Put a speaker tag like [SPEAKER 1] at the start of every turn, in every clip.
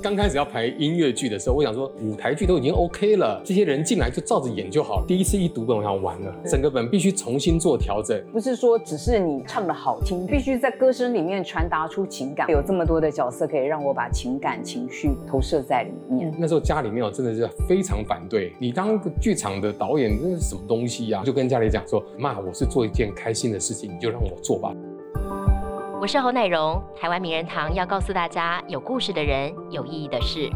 [SPEAKER 1] 刚开始要排音乐剧的时候，我想说舞台剧都已经 OK 了，这些人进来就照着演就好了。第一次一读本，我想完了，整个本必须重新做调整。
[SPEAKER 2] 不是说只是你唱的好听，必须在歌声里面传达出情感。有这么多的角色可以让我把情感情绪投射在里面。
[SPEAKER 1] 那时候家里面我真的是非常反对你当个剧场的导演，那是什么东西呀？就跟家里讲说，妈，我是做一件开心的事情，你就让我做吧。
[SPEAKER 3] 我是侯乃荣，台湾名人堂要告诉大家有故事的人，有意义的事。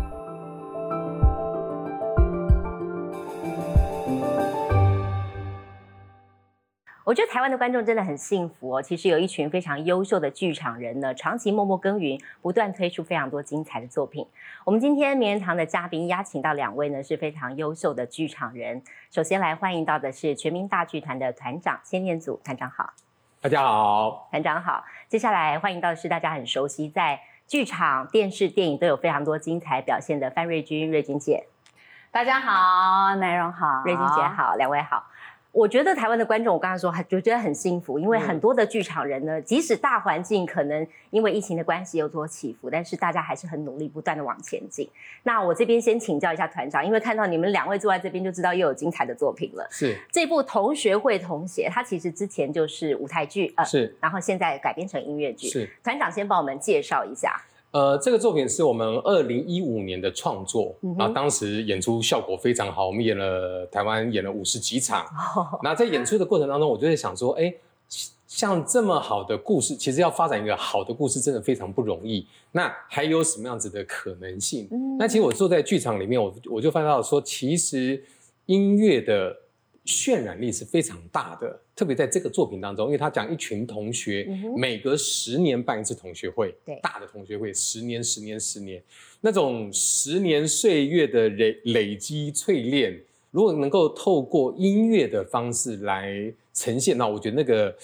[SPEAKER 3] 我觉得台湾的观众真的很幸福哦。其实有一群非常优秀的剧场人呢，长期默默耕耘，不断推出非常多精彩的作品。我们今天名人堂的嘉宾邀请到两位呢，是非常优秀的剧场人。首先来欢迎到的是全民大剧团的团长先念祖团长好。
[SPEAKER 1] 大家好，
[SPEAKER 3] 团长好。接下来欢迎到的是大家很熟悉，在剧场、电视、电影都有非常多精彩表现的范瑞君、瑞君姐。
[SPEAKER 2] 大家好，南荣好，
[SPEAKER 3] 瑞君姐好，两位好。我觉得台湾的观众，我刚才说，就觉得很幸福，因为很多的剧场人呢，即使大环境可能因为疫情的关系有所起伏，但是大家还是很努力，不断的往前进。那我这边先请教一下团长，因为看到你们两位坐在这边，就知道又有精彩的作品了。
[SPEAKER 1] 是
[SPEAKER 3] 这部《同学会同写》，它其实之前就是舞台剧，
[SPEAKER 1] 呃，是，
[SPEAKER 3] 然后现在改编成音乐剧。
[SPEAKER 1] 是
[SPEAKER 3] 团长先帮我们介绍一下。
[SPEAKER 1] 呃，这个作品是我们二零一五年的创作，然后当时演出效果非常好，我们演了台湾演了五十几场。那在演出的过程当中，我就在想说，哎，像这么好的故事，其实要发展一个好的故事，真的非常不容易。那还有什么样子的可能性？那其实我坐在剧场里面，我我就发现到说，其实音乐的。渲染力是非常大的，特别在这个作品当中，因为他讲一群同学每隔十年办一次同学会，
[SPEAKER 3] 对，
[SPEAKER 1] 大的同学会，十年、十年、十年，那种十年岁月的累累积淬炼，如果能够透过音乐的方式来呈现，那我觉得那个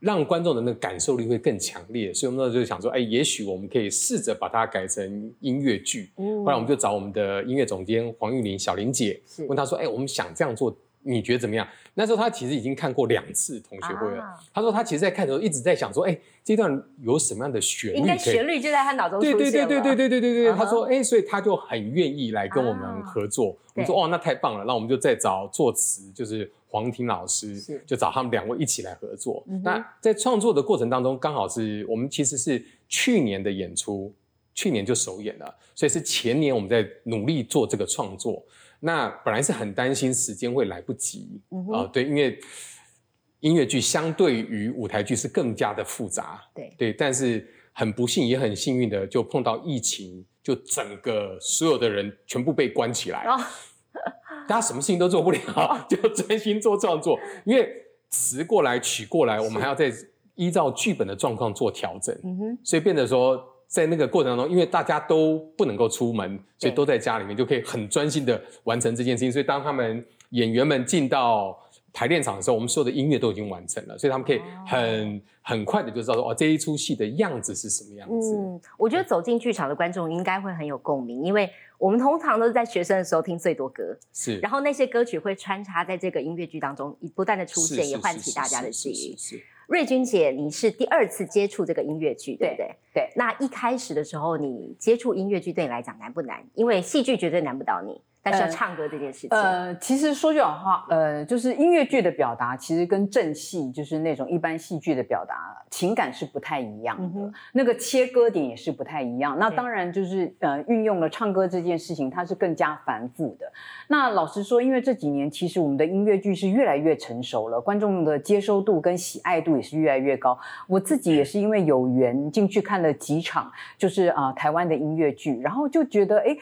[SPEAKER 1] 让观众的那个感受力会更强烈。所以我们那时候就想说，哎，也许我们可以试着把它改成音乐剧。后来我们就找我们的音乐总监黄玉玲小玲姐，问她说，哎，我们想这样做。你觉得怎么样？那时候他其实已经看过两次同学会了。他说他其实，在看的时候一直在想说，哎，这段有什么样的旋律？应
[SPEAKER 3] 该旋律就在他脑中
[SPEAKER 1] 出现对对对对对对对对对。他说，哎，所以他就很愿意来跟我们合作。我们说，哦，那太棒了，那我们就再找作词，就是黄婷老师，就找他们两位一起来合作。那在创作的过程当中，刚好是我们其实是去年的演出，去年就首演了，所以是前年我们在努力做这个创作。那本来是很担心时间会来不及啊，对，因为音乐剧相对于舞台剧是更加的复杂，
[SPEAKER 3] 对。
[SPEAKER 1] 对，但是很不幸也很幸运的就碰到疫情，就整个所有的人全部被关起来，大家什么事情都做不了，就专心做创作，因为词过来曲过来，我们还要再依照剧本的状况做调整，所以变得说。在那个过程当中，因为大家都不能够出门，所以都在家里面就可以很专心的完成这件事情。所以当他们演员们进到排练场的时候，我们所有的音乐都已经完成了，所以他们可以很很快的就知道说哦，这一出戏的样子是什么样子。嗯，
[SPEAKER 3] 我觉得走进剧场的观众应该会很有共鸣，因为我们通常都是在学生的时候听最多歌，
[SPEAKER 1] 是，
[SPEAKER 3] 然后那些歌曲会穿插在这个音乐剧当中，不断的出现，也唤起大家的记忆。瑞君姐，你是第二次接触这个音乐剧，对不对？
[SPEAKER 2] 对。
[SPEAKER 3] 那一开始的时候，你接触音乐剧对你来讲难不难？因为戏剧绝对难不倒你。但是要唱歌这件事情，呃，
[SPEAKER 2] 其实说句好话，呃，就是音乐剧的表达，其实跟正戏就是那种一般戏剧的表达情感是不太一样的，那个切割点也是不太一样。那当然就是呃，运用了唱歌这件事情，它是更加繁复的。那老实说，因为这几年其实我们的音乐剧是越来越成熟了，观众的接收度跟喜爱度也是越来越高。我自己也是因为有缘进去看了几场，就是啊台湾的音乐剧，然后就觉得哎。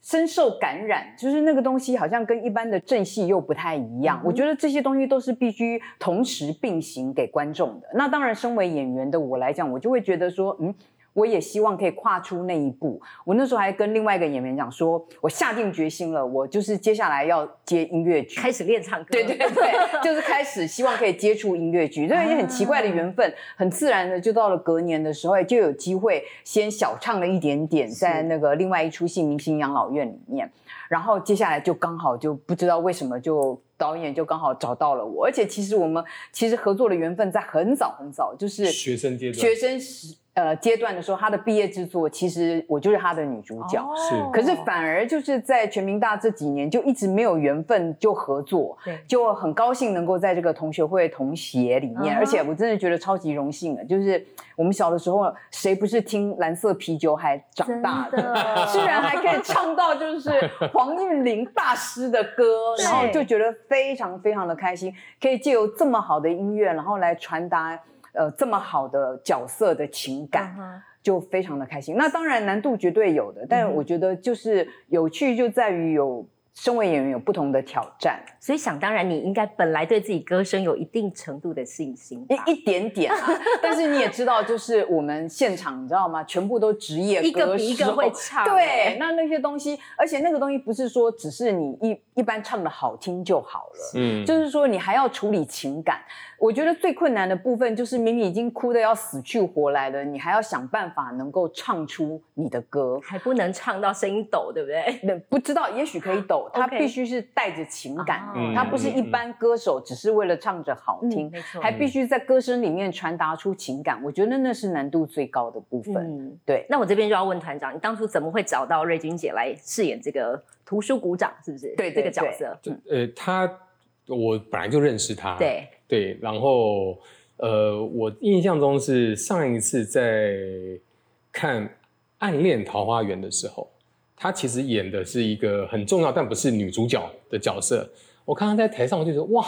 [SPEAKER 2] 深受感染，就是那个东西好像跟一般的正戏又不太一样。我觉得这些东西都是必须同时并行给观众的。那当然，身为演员的我来讲，我就会觉得说，嗯。我也希望可以跨出那一步。我那时候还跟另外一个演员讲说，我下定决心了，我就是接下来要接音乐剧，
[SPEAKER 3] 开始练唱歌。
[SPEAKER 2] 对对对，就是开始希望可以接触音乐剧。这也很奇怪的缘分，很自然的就到了隔年的时候，就有机会先小唱了一点点，在那个另外一出戏《明星养老院》里面。然后接下来就刚好就不知道为什么就导演就刚好找到了我，而且其实我们其实合作的缘分在很早很早，就是
[SPEAKER 1] 学生阶段，
[SPEAKER 2] 学生时。呃阶段的时候，他的毕业之作其实我就是他的女主角，
[SPEAKER 1] 是。
[SPEAKER 2] 可是反而就是在全民大这几年就一直没有缘分就合作，
[SPEAKER 3] 对。
[SPEAKER 2] 就很高兴能够在这个同学会同协里面，
[SPEAKER 3] 嗯
[SPEAKER 2] 而且我真的觉得超级荣幸的，就是我们小的时候谁不是听蓝色啤酒还长大
[SPEAKER 3] 真的？
[SPEAKER 2] 居然还可以唱到就是黄韵玲大师的歌，然后就觉得非常非常的开心，可以借由这么好的音乐，然后来传达呃这么好的角色的情感。
[SPEAKER 3] 嗯
[SPEAKER 2] 就非常的开心。那当然难度绝对有的，但我觉得就是有趣就在于有身为演员有不同的挑战，
[SPEAKER 3] 所以想当然，你应该本来对自己歌声有一定程度的信心，
[SPEAKER 2] 一一点点啊。但是你也知道，就是我们现场你知道吗？全部都职业
[SPEAKER 3] 一个一个会唱
[SPEAKER 2] 对
[SPEAKER 3] 欸，
[SPEAKER 2] 那那些东西，而且那个东西不是说只是你一一般唱的好听就好了。
[SPEAKER 1] 嗯，
[SPEAKER 2] 就是说，你还要处理情感。我觉得最困难的部分就是，明明已经哭的要死去活来了，你还要想办法能够唱出你的歌。
[SPEAKER 3] 还不能唱到声音抖，对不对？
[SPEAKER 2] 那 不知道，也许可以抖，他必须是带着情感，
[SPEAKER 3] 哦
[SPEAKER 2] 他不是一般歌手只是为了唱着好听，
[SPEAKER 3] 嗯没错
[SPEAKER 2] 还必须在歌声里面传达出情感。我觉得那是难度最高的部分。
[SPEAKER 3] 嗯，
[SPEAKER 2] 对，
[SPEAKER 3] 那我这边就要问团长，你当初怎么会找到瑞君姐来饰演这个图书股长？是不是？
[SPEAKER 2] 对对
[SPEAKER 3] 这个角色。
[SPEAKER 1] 就呃，他我本来就认识他，
[SPEAKER 3] 对，
[SPEAKER 1] 对，然后呃，我印象中是上一次在看《暗恋桃花源》的时候，他其实演的是一个很重要但不是女主角的角色。我看她在台上，我就觉得哇，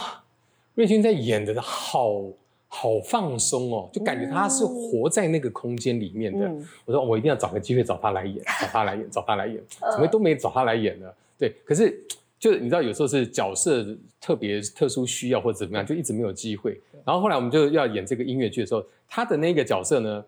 [SPEAKER 1] 瑞君在演的好好放松哦，就感觉她是活在那个空间里面的。
[SPEAKER 3] 嗯
[SPEAKER 1] 我说我一定要找个机会找她 来演，找她来演，找她来演，
[SPEAKER 3] 呃
[SPEAKER 1] 怎么都没找她来演呢？对，可是就是你知道，有时候是角色特别特殊需要或者怎么样，就一直没有机会。然后后来我们就要演这个音乐剧的时候，他的那个角色呢，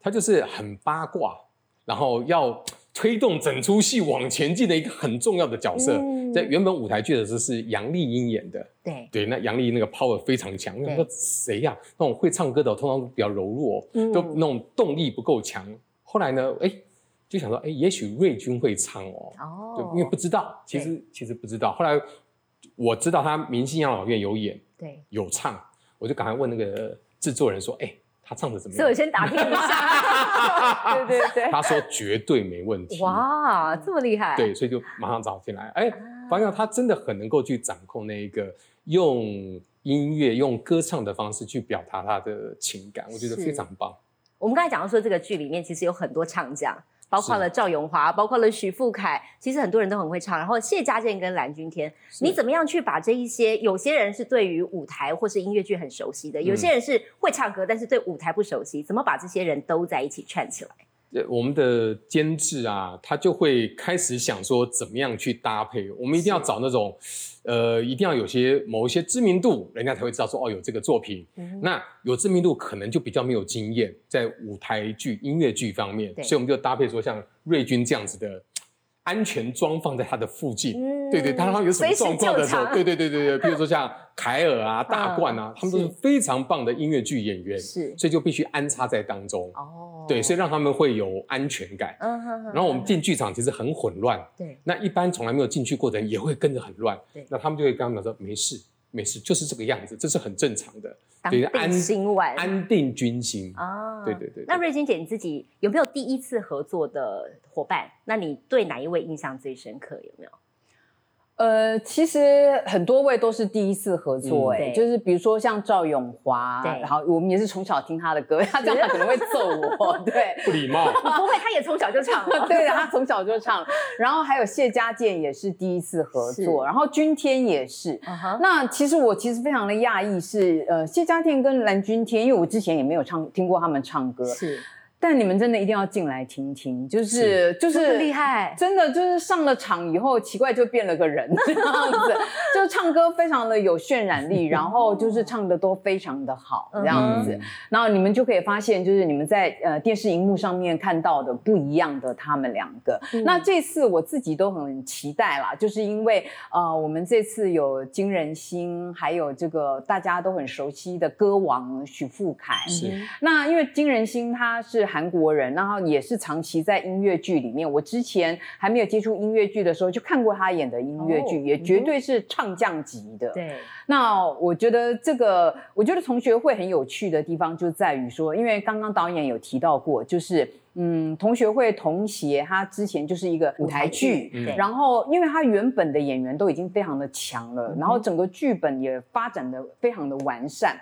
[SPEAKER 1] 他就是很八卦，然后要推动整出戏往前进的一个很重要的角色。
[SPEAKER 3] 嗯
[SPEAKER 1] 在原本舞台剧的时候是杨丽英演的，
[SPEAKER 3] 对，
[SPEAKER 1] 对，那杨丽那个 power 非常强。我想说谁呀、那种会唱歌的通常都比较柔弱，
[SPEAKER 3] 嗯
[SPEAKER 1] 都那种动力不够强。后来呢，哎，就想说，哎，也许瑞君会唱哦，对
[SPEAKER 3] 哦，，
[SPEAKER 1] 因为不知道，其实其实不知道。后来我知道他明星养老院有演
[SPEAKER 3] 对，
[SPEAKER 1] 有唱，我就赶快问那个制作人说，哎，他唱的怎么样
[SPEAKER 3] 所以我？先打听一下。
[SPEAKER 2] 对对对，
[SPEAKER 1] 他说绝对没问题。
[SPEAKER 3] 哇，这么厉害！
[SPEAKER 1] 对，所以就马上找进来，哎，发现他真的很能够去掌控那一个用音乐、用歌唱的方式去表达他的情感，我觉得非常棒。
[SPEAKER 3] 我们刚才讲到说，这个剧里面其实有很多唱将，包括了赵咏华，包括了许富凯，其实很多人都很会唱。然后谢家健跟蓝钧天，你怎么样去把这一些？有些人是对于舞台或是音乐剧很熟悉的，有些人是会唱歌，但是对舞台不熟悉，怎么把这些人都在一起串起来？
[SPEAKER 1] 呃我们的监制啊，他就会开始想说怎么样去搭配。我们一定要找那种，呃，一定要有些某一些知名度，人家才会知道说哦有这个作品。
[SPEAKER 3] 嗯
[SPEAKER 1] 那有知名度可能就比较没有经验在舞台剧、音乐剧方面，所以我们就搭配说像瑞君这样子的安全装放在他的附近。
[SPEAKER 3] 嗯。
[SPEAKER 1] 对对，当它有什么状况的时候对对对对对，比如说像凯尔啊、大冠啊，他们都是
[SPEAKER 3] 是
[SPEAKER 1] 非常棒的音乐剧演员，
[SPEAKER 3] 是。
[SPEAKER 1] 所以就必须安插在当中。
[SPEAKER 3] 哦，
[SPEAKER 1] 对，所以让他们会有安全感。
[SPEAKER 3] 嗯哼哼
[SPEAKER 1] 然后我们进剧场其实很混乱，
[SPEAKER 3] 对。
[SPEAKER 1] 那一般从来没有进去过的人也会跟着很乱。
[SPEAKER 3] 对。
[SPEAKER 1] 那他们就会跟他们讲说没事没事，就是这个样子，这是很正常的，
[SPEAKER 3] 当
[SPEAKER 1] 对，
[SPEAKER 3] 安心丸
[SPEAKER 1] 安定军心。
[SPEAKER 3] 啊
[SPEAKER 1] 对对对对
[SPEAKER 3] 那瑞金姐你自己有没有第一次合作的伙伴？那你对哪一位印象最深刻？有没有？
[SPEAKER 2] 呃，其实很多位都是第一次合作、
[SPEAKER 1] 嗯
[SPEAKER 2] 哎、
[SPEAKER 3] 对
[SPEAKER 2] 就是比如说像赵永华，
[SPEAKER 3] 对
[SPEAKER 2] 然后我们也是从小听他的歌，他这样他可能会揍我，对。
[SPEAKER 1] 不礼貌，
[SPEAKER 3] 不会，他也从小就唱了。
[SPEAKER 2] 对，他从小就唱，然后还有谢家健也是第一次合作，然后君天也是。那其实我其实非常的讶异是，呃，谢家健跟蓝君天，因为我之前也没有唱听过他们唱歌，
[SPEAKER 3] 是，
[SPEAKER 2] 但你们真的一定要进来听听，就是就是
[SPEAKER 3] 厉害。
[SPEAKER 2] 真的就是上了场以后，奇怪就变了个人 这样子，就唱歌非常的有渲染力，然后就是唱的都非常的好这样子，
[SPEAKER 1] 嗯。
[SPEAKER 2] 然后你们就可以发现，就是你们在呃电视荧幕上面看到的不一样的他们两个。
[SPEAKER 3] 嗯。
[SPEAKER 2] 那这次我自己都很期待啦，就是因为呃我们这次有金仁心，还有这个大家都很熟悉的歌王许富凯，那因为金仁心他是韩国人，然后也是长期在音乐剧里面。我之前还没有接触音乐剧的时候，就看过他演的音乐剧，也绝对是唱将级的。
[SPEAKER 3] 对。
[SPEAKER 2] 那我觉得这个，我觉得同学会很有趣的地方就在于说，因为刚刚导演有提到过，就是。嗯，同学会同协，他之前就是一个舞台剧，然后因为他原本的演员都已经非常的强了，然后整个剧本也发展的非常的完善。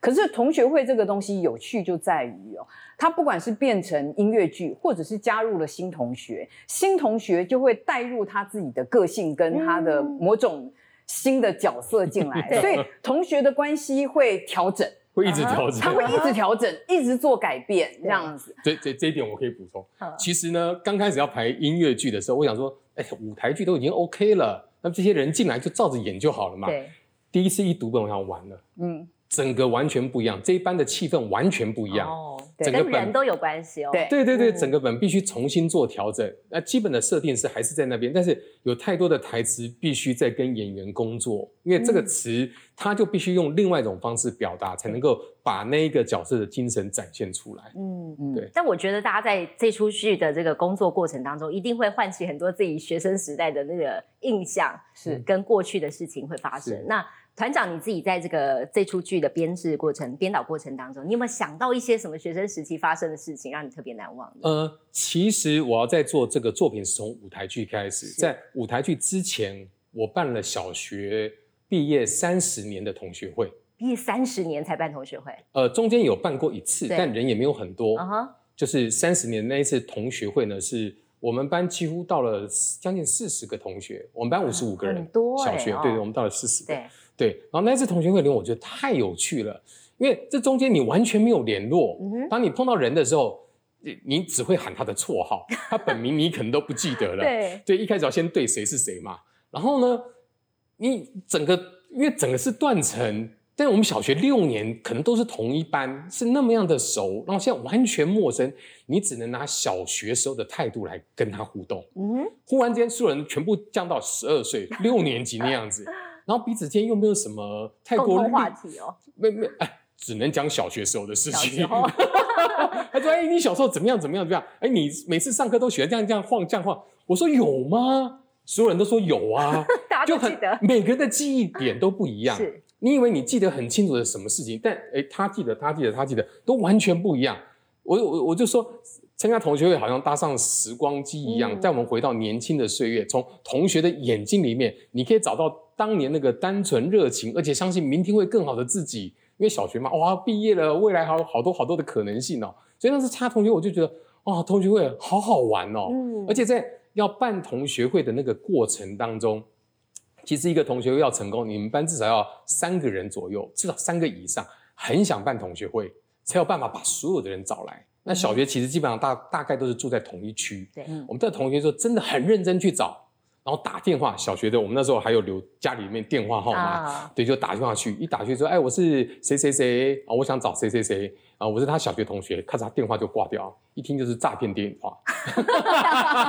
[SPEAKER 2] 可是同学会这个东西有趣就在于哦，他不管是变成音乐剧，或者是加入了新同学，新同学就会带入他自己的个性跟他的某种新的角色进来，所以同学的关系会调整。
[SPEAKER 1] 会一直调整，
[SPEAKER 2] 他会一直调整，一直做改变，这样子。
[SPEAKER 1] 这这这一点我可以补充。其实呢，刚开始要排音乐剧的时候，我想说，哎，舞台剧都已经 OK 了，那这些人进来就照着演就好了嘛。
[SPEAKER 3] 对。
[SPEAKER 1] 第一次一读本，我想完了。嗯。整个完全不一样，这一班的气氛完全不一样。哦，
[SPEAKER 3] 整个人都有关系哦。
[SPEAKER 2] 对
[SPEAKER 1] 对对对，整个本必须重新做调整。那基本的设定是还是在那边，但是有太多的台词必须在跟演员工作，因为这个词他就必须用另外一种方式表达，才能够把那一个角色的精神展现出来。嗯
[SPEAKER 3] 嗯，对。但我觉得大家在这出剧的这个工作过程当中，一定会唤起很多自己学生时代的那个印象，
[SPEAKER 2] 是
[SPEAKER 3] 跟过去的事情会发生。那团长，你自己在这个这出剧的编制过程、编导过程当中，你有没有想到一些什么学生时期发生的事情，让你特别难忘的？呃，
[SPEAKER 1] 其实我要在做这个作品是从舞台剧开始，在舞台剧之前，我办了小学毕业三十年的同学会，
[SPEAKER 3] 毕业三十年才办同学会。
[SPEAKER 1] 呃，中间有办过一次，但人也没有很多。就是三十年那一次同学会呢，是我们班几乎到了将近四十个同学，我们班五十五个人，很
[SPEAKER 3] 多
[SPEAKER 1] 小学对对，我们到了四十个。
[SPEAKER 3] 对。
[SPEAKER 1] 对，然后那次同学会里，我觉得太有趣了，因为这中间你完全没有联络。当你碰到人的时候，你只会喊他的绰号，他本名你可能都不记得了。
[SPEAKER 3] 对，
[SPEAKER 1] 对，一开始要先对谁是谁嘛。然后呢，你整个因为整个是断层，但我们小学六年可能都是同一班，是那么样的熟，然后现在完全陌生，你只能拿小学时候的态度来跟他互动。嗯，忽然间所有人全部降到十二岁六年级那样子。然后彼此间又没有什么太多
[SPEAKER 3] 话题哦，
[SPEAKER 1] 没没哎，只能讲小学时候的事情。他说：“哎，你小时候怎么样？怎么样？怎么样？哎，你每次上课都喜欢这样这样晃这样晃。”我说：“有吗？”所有人都说有啊，
[SPEAKER 3] 大家都记得。
[SPEAKER 1] 每个人的记忆点都不一样。
[SPEAKER 3] 是，
[SPEAKER 1] 你以为你记得很清楚的什么事情，但哎，他记得，他记得，他记得，都完全不一样。我我我就说。参加同学会好像搭上时光机一样，带我们回到年轻的岁月。从同学的眼睛里面，你可以找到当年那个单纯热情，而且相信明天会更好的自己。因为小学嘛，哇，毕业了，未来还有好多好多的可能性哦。所以那次参加同学，我就觉得，哇，同学会好好玩哦。嗯。而且在要办同学会的那个过程当中，其实一个同学会要成功，你们班至少要三个人左右，至少三个以上，很想办同学会，才有办法把所有的人找来。那小学其实基本上大大概都是住在同一区。
[SPEAKER 3] 对，
[SPEAKER 1] 我们的同学说真的很认真去找，然后打电话。小学的我们那时候还有留家里面电话号码，对，就打电话去。一打去说，哎，我是谁谁谁啊，我想找谁谁谁啊，我是他小学同学。看他电话就挂掉，一听就是诈骗电话。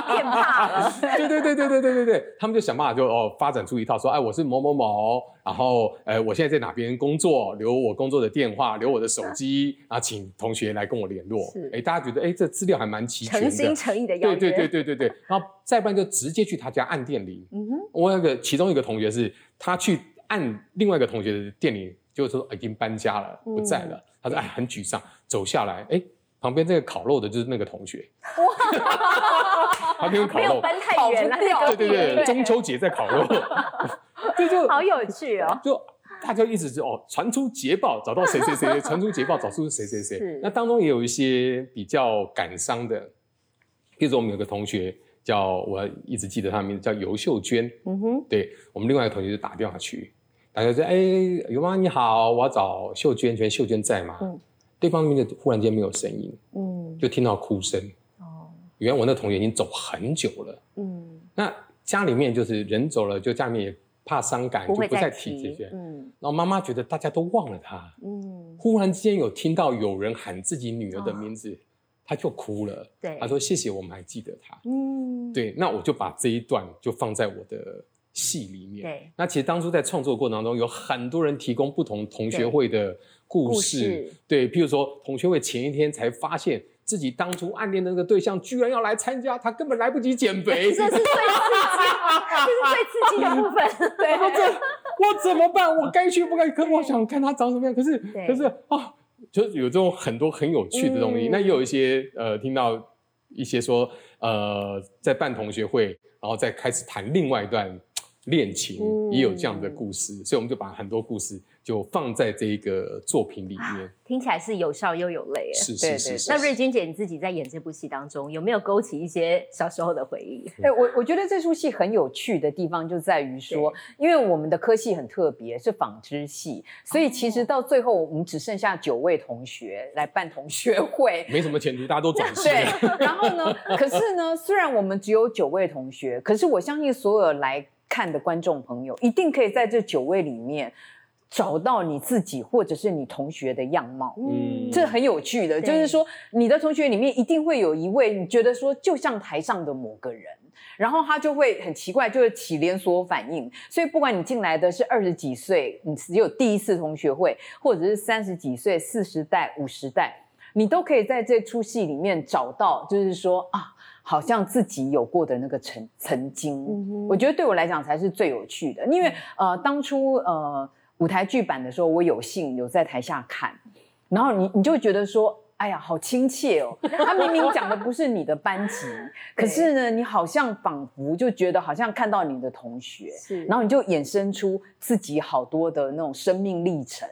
[SPEAKER 3] 变怕了。
[SPEAKER 1] 对对对对对对对对，他们就想办法就哦发展出一套说，哎，我是某某某。然后，呃，我现在在哪边工作？留我工作的电话，留我的手机，啊请同学来跟我联络。
[SPEAKER 3] 是，
[SPEAKER 1] 哎，大家觉得，哎，这资料还蛮齐全的，
[SPEAKER 3] 诚心诚意的要
[SPEAKER 1] 对对对对对对。然后再不然就直接去他家按电铃。嗯哼。我有个其中一个同学是，他去按另外一个同学的电铃，就是说已经搬家了，不在了。他说，哎，很沮丧，走下来，哎，旁边这个烤肉的就是那个同学。哇！旁边烤肉，
[SPEAKER 3] 搬太远了。
[SPEAKER 1] 对对对，中秋节在烤肉。
[SPEAKER 3] 这就好有趣哦！
[SPEAKER 1] 就大家一直就哦，传出捷报，找到谁谁谁，传出捷报，找出谁谁谁。那当中也有一些比较感伤的，譬如说我们有个同学叫我一直记得他的名字叫尤秀娟。嗯哼，对我们另外一个同学就打电话去，打电话说：“哎，尤妈你好，我要找秀娟，娟秀娟在吗？”嗯，对方那边忽然间没有声音，嗯，就听到哭声。哦，原来我那同学已经走很久了。嗯，那家里面就是人走了，就家里面也。怕伤感，就不再提这些。嗯，然后妈妈觉得大家都忘了她。嗯，忽然之间有听到有人喊自己女儿的名字，他就哭了。
[SPEAKER 3] 对，
[SPEAKER 1] 他说：“谢谢，我们还记得他。”嗯，对，那我就把这一段就放在我的戏里面。
[SPEAKER 3] 对，
[SPEAKER 1] 那其实当初在创作过程当中，有很多人提供不同同学会的故事。对，譬如说同学会前一天才发现自己当初暗恋的那个对象居然要来参加，他根本来不及减肥，
[SPEAKER 3] 这是最刺激，这是最刺激的部分。对，
[SPEAKER 1] 我这我怎么办？我该去不该？可我想看他长什么样，可是可是啊，就有这种很多很有趣的东西。那也有一些呃，听到一些说呃，在办同学会，然后再开始谈另外一段恋情，也有这样的故事，所以我们就把很多故事。就放在这一个作品里面，
[SPEAKER 3] 听起来是有笑又有泪。
[SPEAKER 1] 是是是。
[SPEAKER 3] 那瑞君姐，你自己在演这部戏当中，有没有勾起一些小时候的回忆？
[SPEAKER 2] 哎，我我觉得这出戏很有趣的地方就在于说，因为我们的科系很特别，是纺织系，所以其实到最后我们只剩下九位同学来办同学会，
[SPEAKER 1] 没什么前途，大家都转系。
[SPEAKER 2] 对。然后呢，可是呢，虽然我们只有九位同学，可是我相信所有来看的观众朋友，一定可以在这九位里面。找到你自己或者是你同学的样貌，嗯，这很有趣的，就是说你的同学里面一定会有一位，你觉得说就像台上的某个人，然后他就会很奇怪，就会起连锁反应。所以不管你进来的是二十几岁，你只有第一次同学会，或者是三十几岁、四十代、五十代，你都可以在这出戏里面找到，就是说啊，好像自己有过的那个曾曾经。我觉得对我来讲才是最有趣的，因为呃，当初呃。舞台剧版的时候，我有幸有在台下看，然后你你就觉得说，哎呀，好亲切哦。他明明讲的不是你的班级，可是呢，你好像仿佛就觉得好像看到你的同学，是，然后你就衍生出自己好多的那种生命历程。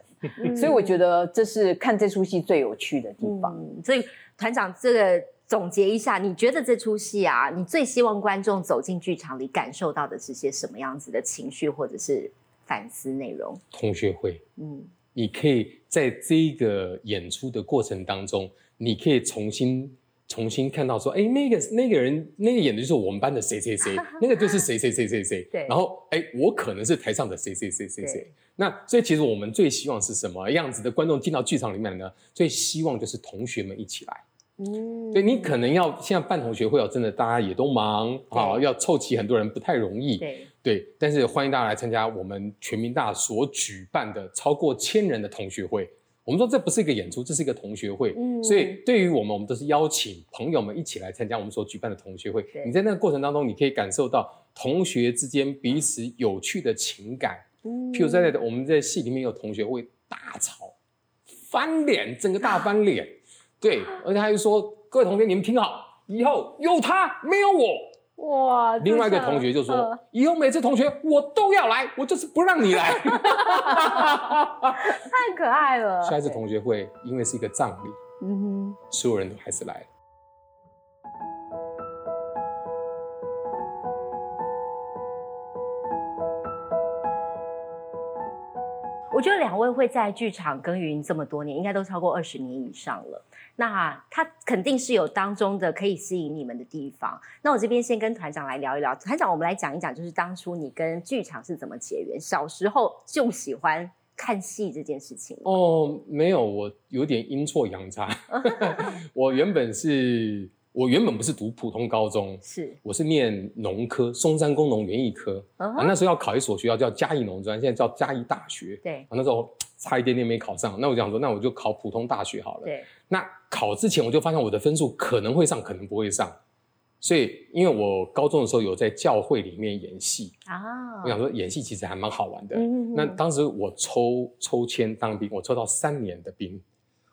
[SPEAKER 2] 所以我觉得这是看这出戏最有趣的地方。
[SPEAKER 3] 所以团长，这个总结一下，你觉得这出戏啊，你最希望观众走进剧场里感受到的是些什么样子的情绪，或者是？反思内容，
[SPEAKER 1] 同学会，嗯，你可以在这个演出的过程当中，你可以重新重新看到说，哎，那个那个人，那个演的就是我们班的谁谁谁，那个就是谁谁谁谁谁，对，然后哎，我可能是台上的谁谁谁谁谁，那所以其实我们最希望是什么样子的观众进到剧场里面呢？最希望就是同学们一起来。嗯，对你可能要现在办同学会哦，真的大家也都忙啊，要凑齐很多人不太容易。
[SPEAKER 3] 对
[SPEAKER 1] 对，但是欢迎大家来参加我们全民大所举办的超过千人的同学会。我们说这不是一个演出，这是一个同学会。嗯，所以对于我们，我们都是邀请朋友们一起来参加我们所举办的同学会。你在那个过程当中，你可以感受到同学之间彼此有趣的情感。嗯，譬如在我们在戏里面有同学会大吵、翻脸，整个大翻脸。对，而且他就说：“各位同学，你们听好，以后有他没有我。”哇！另外一个同学就说：“以后每次同学我都要来，我就是不让你来。”太
[SPEAKER 3] 可爱了。
[SPEAKER 1] 下一次同学会，因为是一个葬礼，嗯哼，所有人都还是来了。
[SPEAKER 3] 我觉得两位会在剧场耕耘这么多年，应该都超过二十年以上了。那他肯定是有当中的可以吸引你们的地方。那我这边先跟团长来聊一聊。团长，我们来讲一讲，就是当初你跟剧场是怎么结缘？小时候就喜欢看戏这件事情。
[SPEAKER 1] 哦，没有，我有点阴错阳差。我原本是。我原本不是读普通高中，
[SPEAKER 3] 是
[SPEAKER 1] 我是念农科，松山工农园艺科。啊，那时候要考一所学校叫嘉义农专，现在叫嘉义大学。
[SPEAKER 3] 对，
[SPEAKER 1] 那时候差一点点没考上，那我想说，那我就考普通大学好了。
[SPEAKER 3] 对，
[SPEAKER 1] 那考之前我就发现我的分数可能会上，可能不会上，所以因为我高中的时候有在教会里面演戏啊，我想说演戏其实还蛮好玩的。那当时我抽抽签当兵，我抽到三年的兵。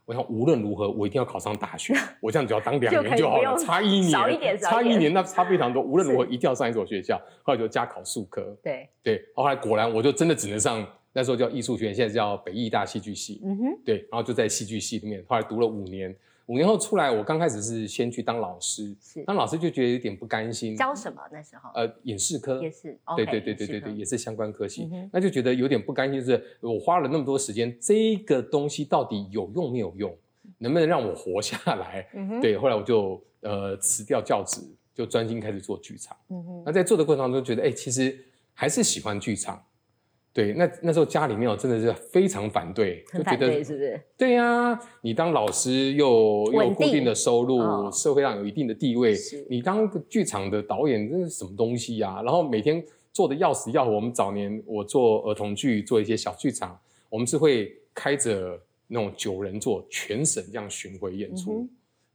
[SPEAKER 1] 我想无论如何，我一定要考上大学。我这样只要当两年就好了，差一年，差一年那差非常多。无论如何，一定要上一所学校。后来就加考数科。
[SPEAKER 3] 对
[SPEAKER 1] 对，后来果然我就真的只能上那时候叫艺术学院，现在叫北艺大戏剧系。嗯哼，对，然后就在戏剧系里面，后来读了五年。五年后出来，我刚开始是先去当老师，当老师就觉得有点不甘心。
[SPEAKER 3] 教什么那时候？
[SPEAKER 1] 呃，影视科
[SPEAKER 3] 也是，
[SPEAKER 1] 对对对对对对，也是相关科系。那就觉得有点不甘心，就是我花了那么多时间，这个东西到底有用没有用？能不能让我活下来？对，后来我就呃辞掉教职，就专心开始做剧场。嗯那在做的过程当中，觉得哎，其实还是喜欢剧场。对，那那时候家里面真的是非常反对，
[SPEAKER 3] 就觉得是不是？
[SPEAKER 1] 对呀，你当老师又有固定的收入，社会上有一定的地位，你当剧场的导演这是什么东西呀？然后每天做的要死要活。我们早年我做儿童剧，做一些小剧场，我们是会开着。那种九人座全省这样巡回演出，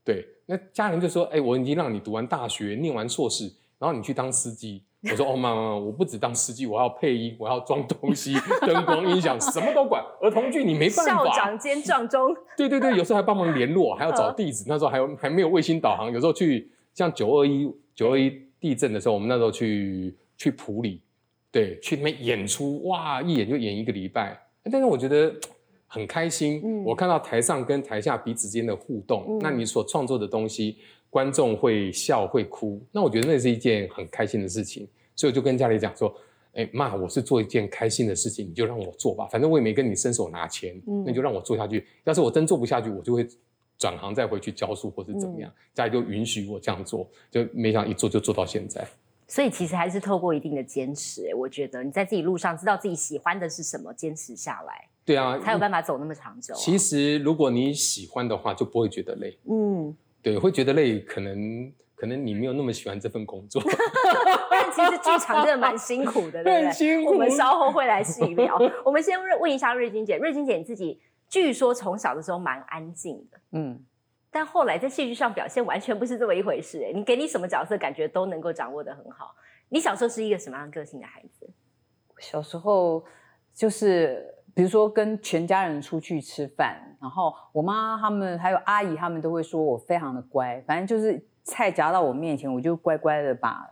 [SPEAKER 1] 对，那家人就说：“哎，我已经让你读完大学，念完硕士，然后你去当司机。”我说：“哦，妈妈，我不止当司机，我要配音，我要装东西，灯光、音响，什么都管。儿童剧你没办法。”
[SPEAKER 3] 校长兼撞钟。
[SPEAKER 1] 对对对，有时候还帮忙联络，还要找地址。那时候还有还没有卫星导航，有时候去像九二一九二一地震的时候，我们那时候去去普里，对，去那边演出，哇，一演就演一个礼拜。但是我觉得。很开心，我看到台上跟台下彼此间的互动，那你所创作的东西，观众会笑会哭，那我觉得那是一件很开心的事情，所以我就跟家里讲说，哎妈，我是做一件开心的事情，你就让我做吧，反正我也没跟你伸手拿钱，那你就让我做下去。要是我真做不下去，我就会转行再回去教书或是怎么样，家里就允许我这样做，就没想一做就做到现在。
[SPEAKER 3] 所以其实还是透过一定的坚持，我觉得你在自己路上知道自己喜欢的是什么，坚持下来。
[SPEAKER 1] 对啊，
[SPEAKER 3] 才有办法走那么长久。
[SPEAKER 1] 其实，如果你喜欢的话，就不会觉得累。嗯，对，会觉得累，可能可能你没有那么喜欢这份工作。
[SPEAKER 3] 但其实剧场真的蛮辛苦的，对不对？
[SPEAKER 1] 辛苦。
[SPEAKER 3] 我们稍后会来细聊。我们先问一下瑞金姐，瑞金姐你自己据说从小的时候蛮安静的，嗯，但后来在戏剧上表现完全不是这么一回事。哎，你给你什么角色，感觉都能够掌握的很好。你小时候是一个什么样个性的孩子？
[SPEAKER 2] 小时候就是。比如说跟全家人出去吃饭，然后我妈他们还有阿姨他们都会说我非常的乖，反正就是菜夹到我面前，我就乖乖的把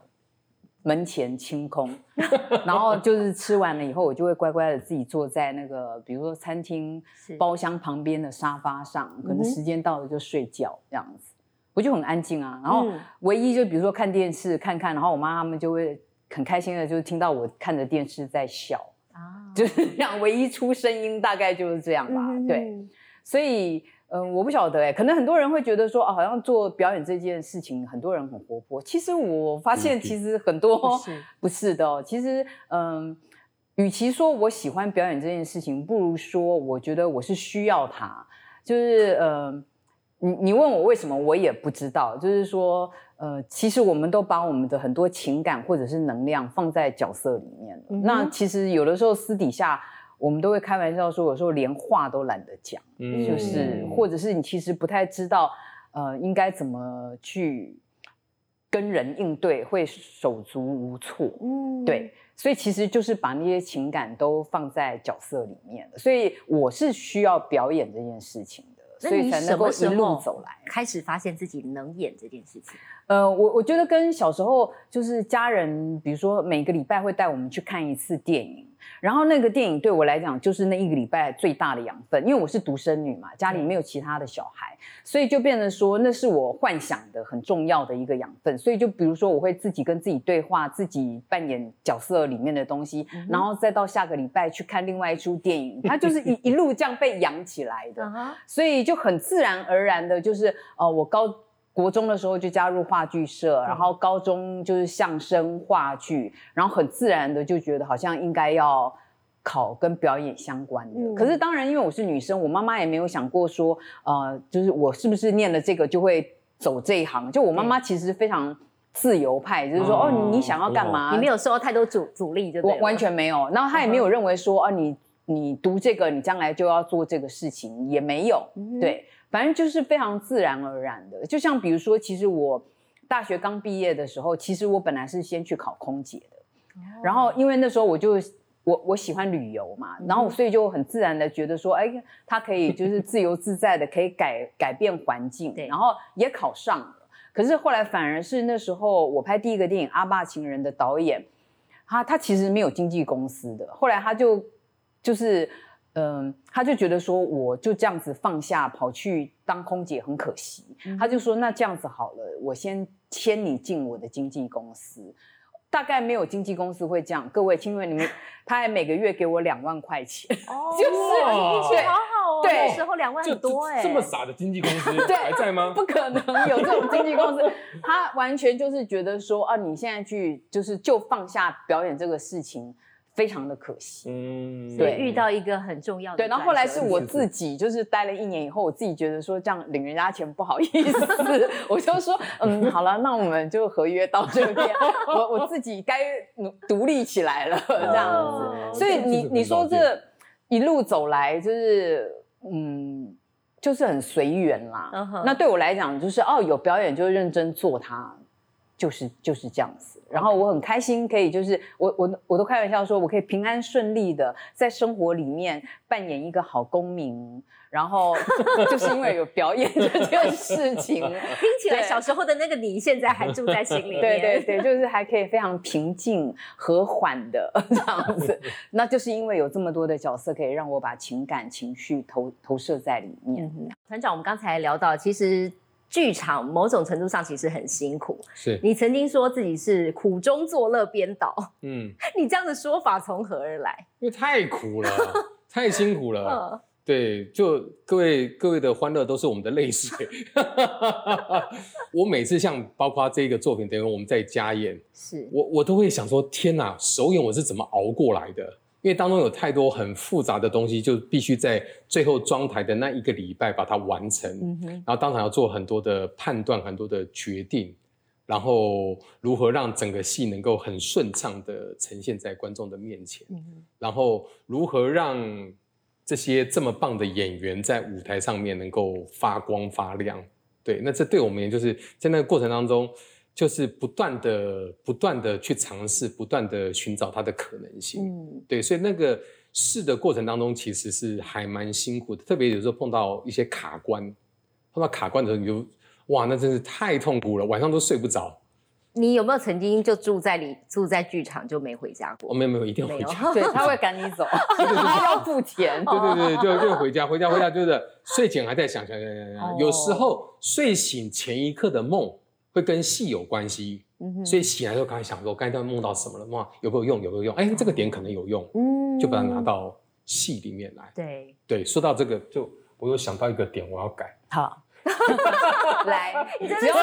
[SPEAKER 2] 门前清空，然后就是吃完了以后，我就会乖乖的自己坐在那个比如说餐厅包厢旁边的沙发上，可能时间到了就睡觉这样子，我就很安静啊。然后唯一就比如说看电视看看，然后我妈他们就会很开心的，就是听到我看着电视在笑。就是 这样，唯一出声音大概就是这样吧。对，所以嗯，我不晓得哎，可能很多人会觉得说啊，好像做表演这件事情，很多人很活泼。其实我发现，其实很多不是的哦。其实嗯，与其说我喜欢表演这件事情，不如说我觉得我是需要它。就是呃，你你问我为什么，我也不知道。就是说。呃，其实我们都把我们的很多情感或者是能量放在角色里面那其实有的时候私底下我们都会开玩笑说，有时候连话都懒得讲，就是或者是你其实不太知道，呃，应该怎么去跟人应对，会手足无措。嗯，对，所以其实就是把那些情感都放在角色里面所以我是需要表演这件事情的。所以才能够一路走来，
[SPEAKER 3] 开始发现自己能演这件事情。
[SPEAKER 2] 呃，我我觉得跟小时候就是家人，比如说每个礼拜会带我们去看一次电影。然后那个电影对我来讲就是那一个礼拜最大的养分，因为我是独生女嘛，家里没有其他的小孩，所以就变成说那是我幻想的很重要的一个养分。所以就比如说我会自己跟自己对话，自己扮演角色里面的东西，然后再到下个礼拜去看另外一出电影，它就是一 一路这样被养起来的，所以就很自然而然的，就是呃我高。国中的时候就加入话剧社，然后高中就是相声话剧，然后很自然的就觉得好像应该要考跟表演相关的。可是当然，因为我是女生，我妈妈也没有想过说，呃，就是我是不是念了这个就会走这一行。就我妈妈其实非常自由派，就是说，哦，你想要干嘛？
[SPEAKER 3] 你没有受到太多阻阻力，就
[SPEAKER 2] 完完全没有。然后她也没有认为说，哦，你你读这个，你将来就要做这个事情，也没有。对。反正就是非常自然而然的，就像比如说，其实我大学刚毕业的时候，其实我本来是先去考空姐的，然后因为那时候我就我我喜欢旅游嘛，然后所以就很自然的觉得说，哎，他可以就是自由自在的可以改改变环境，然后也考上了。可是后来反而是那时候我拍第一个电影《阿爸情人》的导演，他他其实没有经纪公司的，后来他就就是。嗯，他就觉得说，我就这样子放下跑去当空姐很可惜。他就说，那这样子好了，我先签你进我的经纪公司。大概没有经纪公司会这样。各位，请问你们，他还每个月给我两万块钱，
[SPEAKER 3] 哦，就是运气好好哦。对，那时候两万很多哎，
[SPEAKER 1] 这么傻的经纪公司 还在吗？
[SPEAKER 2] 不可能有这种经纪公司。他完全就是觉得说，啊，你现在去就是就放下表演这个事情。非常的可惜，
[SPEAKER 3] 嗯，对，遇到一个很重要的，
[SPEAKER 2] 对，然后后来是我自己，就是待了一年以后，我自己觉得说这样领人家钱不好意思，我就说，嗯，好了，那我们就合约到这边，我我自己该独立起来了，这样子。所以你你说这一路走来，就是嗯，就是很随缘啦。那对我来讲，就是哦，有表演就认真做它，就是就是这样子。然后我很开心，可以就是我我我都开玩笑说，我可以平安顺利的在生活里面扮演一个好公民。然后 就是因为有表演这件事情，
[SPEAKER 3] 听起来小时候的那个你现在还住在心里面。
[SPEAKER 2] 对对对，就是还可以非常平静和缓的 这样子。那就是因为有这么多的角色，可以让我把情感情绪投投射在里面。
[SPEAKER 3] 团长，我们刚才聊到，其实剧场某种程度上其实很辛苦。
[SPEAKER 1] 是
[SPEAKER 3] 你曾经说自己是苦中作乐编导，嗯，你这样的说法从何而来？
[SPEAKER 1] 因为太苦了，太辛苦了。对，就各位各位的欢乐都是我们的泪水。我每次像包括这个作品，等于我们在家演，
[SPEAKER 3] 是
[SPEAKER 1] 我我都会想说，天哪，首演我是怎么熬过来的？因为当中有太多很复杂的东西，就必须在最后装台的那一个礼拜把它完成。嗯然后当场要做很多的判断，很多的决定，然后如何让整个戏能够很顺畅的呈现在观众的面前。嗯然后如何让这些这么棒的演员在舞台上面能够发光发亮，对，那这对我们也就是在那个过程当中，就是不断的、不断的去尝试，不断的寻找它的可能性，嗯，对，所以那个试的过程当中其实是还蛮辛苦的，特别有时候碰到一些卡关，碰到卡关的时候，你就哇，那真是太痛苦了，晚上都睡不着。
[SPEAKER 3] 你有没有曾经就住在里住在剧场就没回家过？
[SPEAKER 1] 我没有没有，一定要回家。
[SPEAKER 2] 对他会赶你走，他要付钱。
[SPEAKER 1] 对对对，就就回家，回家回家就是睡前还在想想想想想。有时候睡醒前一刻的梦会跟戏有关系，所以醒来之后刚才想说，刚才在梦到什么了梦有没有用？有没有用？哎，这个点可能有用，嗯，就把它拿到戏里面来。
[SPEAKER 3] 对
[SPEAKER 1] 对，说到这个，就我又想到一个点，我要改。
[SPEAKER 2] 好。来，只要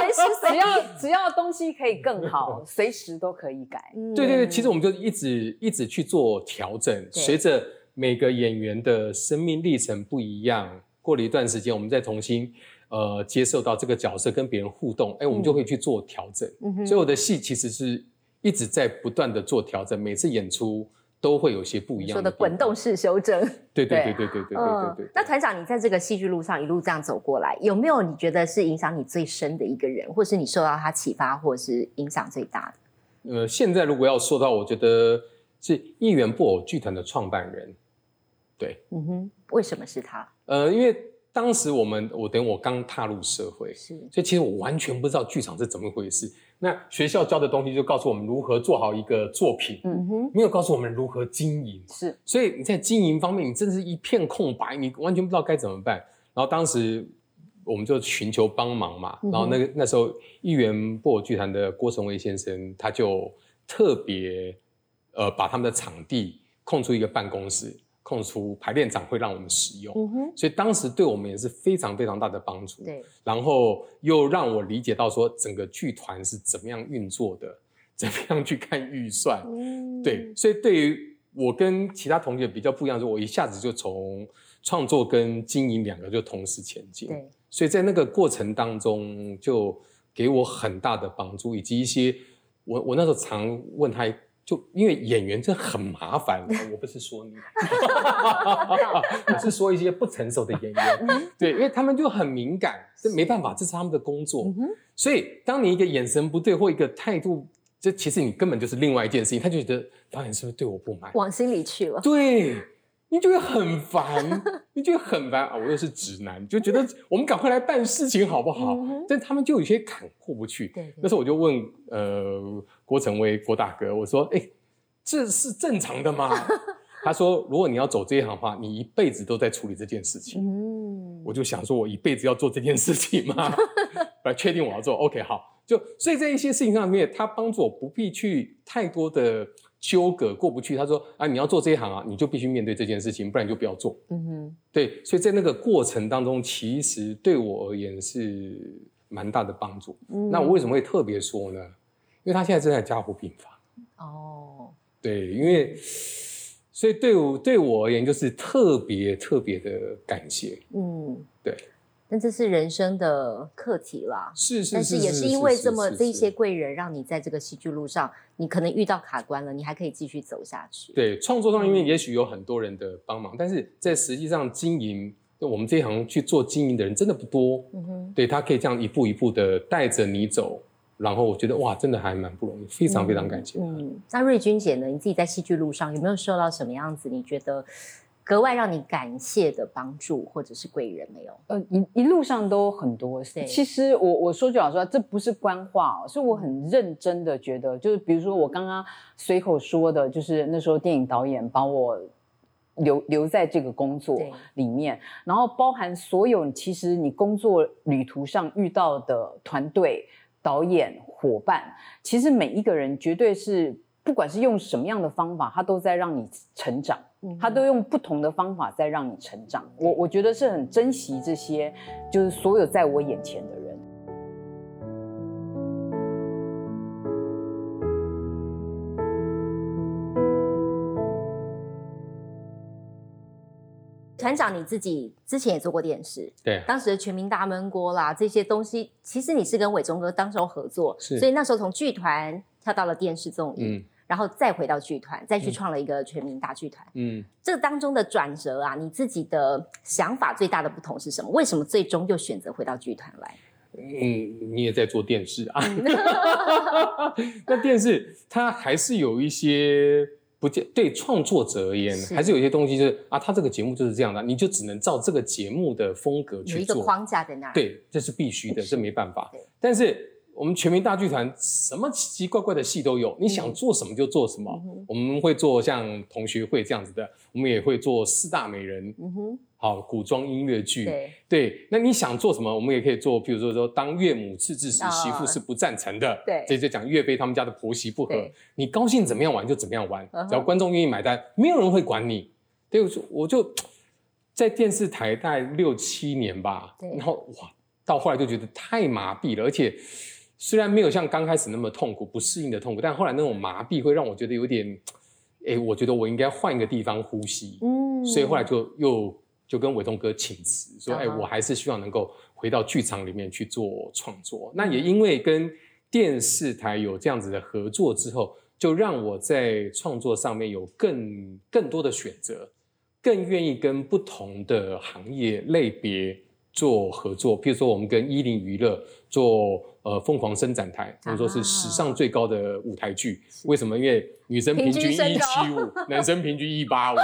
[SPEAKER 2] 只要只要东西可以更好，随时都可以改。
[SPEAKER 1] 对对对，其实我们就一直一直去做调整，随着每个演员的生命历程不一样，过了一段时间，我们再重新呃接受到这个角色跟别人互动，哎，我们就会去做调整。所以我的戏其实是一直在不断的做调整，每次演出。都会有些不一样。
[SPEAKER 3] 说的滚动式修正。
[SPEAKER 1] 对对对对对对对对对。
[SPEAKER 3] 那团长，你在这个戏剧路上一路这样走过来，有没有你觉得是影响你最深的一个人，或是你受到他启发，或是影响最大
[SPEAKER 1] 的？呃，现在如果要说到，我觉得是一元布偶剧团的创办人。对，嗯
[SPEAKER 3] 哼，为什么是他？
[SPEAKER 1] 呃，因为。当时我们，我等我刚踏入社会，是，所以其实我完全不知道剧场是怎么回事。那学校教的东西就告诉我们如何做好一个作品，嗯哼，没有告诉我们如何经营。
[SPEAKER 2] 是，
[SPEAKER 1] 所以你在经营方面，你真是一片空白，你完全不知道该怎么办。然后当时我们就寻求帮忙嘛，然后那个那时候艺元布偶剧团的郭成威先生，他就特别呃把他们的场地空出一个办公室。空出排练场会让我们使用，所以当时对我们也是非常非常大的帮助。
[SPEAKER 3] 对，
[SPEAKER 1] 然后又让我理解到说整个剧团是怎么样运作的，怎么样去看预算。嗯，对，所以对于我跟其他同学比较不一样，是我一下子就从创作跟经营两个就同时前进。
[SPEAKER 3] 对，
[SPEAKER 1] 所以在那个过程当中就给我很大的帮助，以及一些我我那时候常问他。就因为演员这很麻烦，我不是说你，我是说一些不成熟的演员，对，因为他们就很敏感，这没办法，这是他们的工作。所以当你一个眼神不对或一个态度，这其实你根本就是另外一件事情，他就觉得导演是不是对我不满，
[SPEAKER 3] 往心里去了。
[SPEAKER 1] 对。你就会很烦，你就会很烦啊！我又是直男，就觉得我们赶快来办事情好不好？但他们就有些坎过不去。那时候我就问呃郭成威郭大哥，我说：“哎，这是正常的吗？” 他说：“如果你要走这一行的话，你一辈子都在处理这件事情。”嗯，我就想说，我一辈子要做这件事情吗？来确定我要做，OK，好，就所以在一些事情上面，他帮助我不必去太多的。纠葛过不去，他说啊，你要做这一行啊，你就必须面对这件事情，不然你就不要做。嗯哼，对，所以在那个过程当中，其实对我而言是蛮大的帮助。那我为什么会特别说呢？因为他现在正在加护病房。哦，对，因为所以对我对我而言就是特别特别的感谢。嗯，对。
[SPEAKER 3] 但这是人生的课题啦，
[SPEAKER 1] 是是，
[SPEAKER 3] 但是也是因为这么这一些贵人，让你在这个戏剧路上，你可能遇到卡关了，你还可以继续走下去。
[SPEAKER 1] 对，创作上因为也许有很多人的帮忙，但是在实际上经营我们这一行去做经营的人真的不多，嗯哼，对他可以这样一步一步的带着你走，然后我觉得哇，真的还蛮不容易，非常非常感谢。嗯，
[SPEAKER 3] 那瑞君姐呢？你自己在戏剧路上有没有受到什么样子？你觉得？格外让你感谢的帮助，或者是贵人没有？呃，
[SPEAKER 2] 一一路上都很多。其实我我说句老实话，这不是官话哦，是我很认真的觉得，就是比如说我刚刚随口说的，就是那时候电影导演把我留留在这个工作里面，然后包含所有其实你工作旅途上遇到的团队、导演、伙伴，其实每一个人绝对是。不管是用什么样的方法，他都在让你成长，他都用不同的方法在让你成长。我我觉得是很珍惜这些，就是所有在我眼前的人。
[SPEAKER 3] 团长，你自己之前也做过电视，
[SPEAKER 1] 对，
[SPEAKER 3] 当时的《全民大闷锅》啦，这些东西，其实你是跟伟忠哥当时候合作，所以那时候从剧团跳到了电视综艺。然后再回到剧团，再去创了一个全民大剧团。嗯，这当中的转折啊，你自己的想法最大的不同是什么？为什么最终又选择回到剧团来？
[SPEAKER 1] 嗯，你也在做电视啊？那电视它还是有一些不见对创作者而言，还是有一些东西就是啊，它这个节目就是这样的，你就只能照这个节目的风格去
[SPEAKER 3] 做，有一个框架在那。
[SPEAKER 1] 对，这是必须的，这没办法。但是。我们全民大剧团什么奇奇怪怪的戏都有，你想做什么就做什么。我们会做像同学会这样子的，我们也会做四大美人，好古装音乐剧。对，那你想做什么，我们也可以做。比如说说当岳母刺字时，媳妇是不赞成的。
[SPEAKER 3] 对，
[SPEAKER 1] 这就讲岳飞他们家的婆媳不和。你高兴怎么样玩就怎么样玩，只要观众愿意买单，没有人会管你。对，我就我就在电视台大概六七年吧，然后哇，到后来就觉得太麻痹了，而且。虽然没有像刚开始那么痛苦、不适应的痛苦，但后来那种麻痹会让我觉得有点，哎，我觉得我应该换一个地方呼吸。嗯，所以后来就又就跟伟东哥请辞，说，哎，我还是希望能够回到剧场里面去做创作。那也因为跟电视台有这样子的合作之后，就让我在创作上面有更更多的选择，更愿意跟不同的行业类别。做合作，譬如说我们跟伊林娱乐做呃疯狂伸展台，或者说是史上最高的舞台剧。为什么？因为女生平均一七五，男生平均一八五。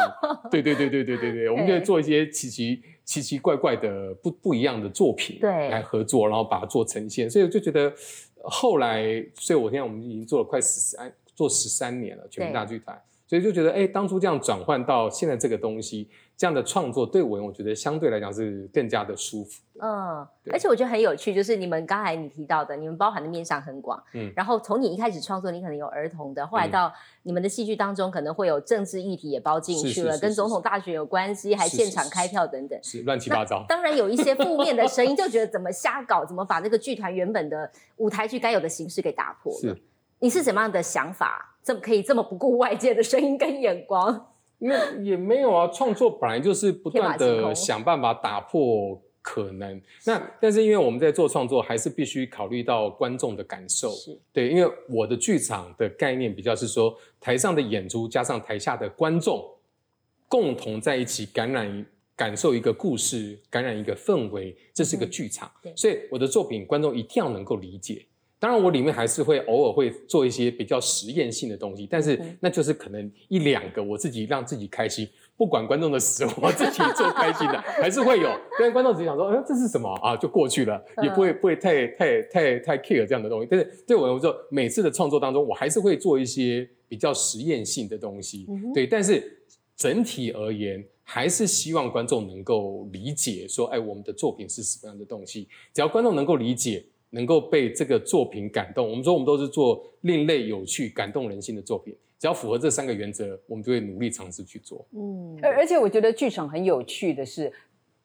[SPEAKER 1] 对对对对对对对，我们就做一些奇奇奇奇怪怪的不不一样的作品，
[SPEAKER 3] 对，
[SPEAKER 1] 来合作，然后把它做呈现。所以我就觉得后来，所以我现在我们已经做了快十三做十三年了，全民大剧团。所以就觉得，哎，当初这样转换到现在这个东西。这样的创作对我，我觉得相对来讲是更加的舒服。
[SPEAKER 3] 嗯，而且我觉得很有趣，就是你们刚才你提到的，你们包含的面向很广。嗯，然后从你一开始创作，你可能有儿童的，后来到你们的戏剧当中，可能会有政治议题也包进去了，跟总统大选有关系，还现场开票等等，
[SPEAKER 1] 是乱七八糟。
[SPEAKER 3] 当然有一些负面的声音，就觉得怎么瞎搞，怎么把那个剧团原本的舞台剧该有的形式给打破了。你是怎么样的想法？这么可以这么不顾外界的声音跟眼光？
[SPEAKER 1] 因为也没有啊，创作本来就是不断的想办法打破可能。那但是因为我们在做创作，还是必须考虑到观众的感受。对，因为我的剧场的概念比较是说，台上的演出加上台下的观众共同在一起感染、感受一个故事，感染一个氛围，这是个剧场。所以我的作品观众一定要能够理解。当然，我里面还是会偶尔会做一些比较实验性的东西，但是那就是可能一两个我自己让自己开心，不管观众的死活，自己做开心的 还是会有。但是观众只想说，哎，这是什么啊？就过去了，也不会不会太太太太 care 这样的东西。但是对我来说，每次的创作当中，我还是会做一些比较实验性的东西。对，但是整体而言，还是希望观众能够理解，说，哎，我们的作品是什么样的东西。只要观众能够理解。能够被这个作品感动，我们说我们都是做另类、有趣、感动人心的作品。只要符合这三个原则，我们就会努力尝试去做。
[SPEAKER 2] 嗯，而而且我觉得剧场很有趣的是，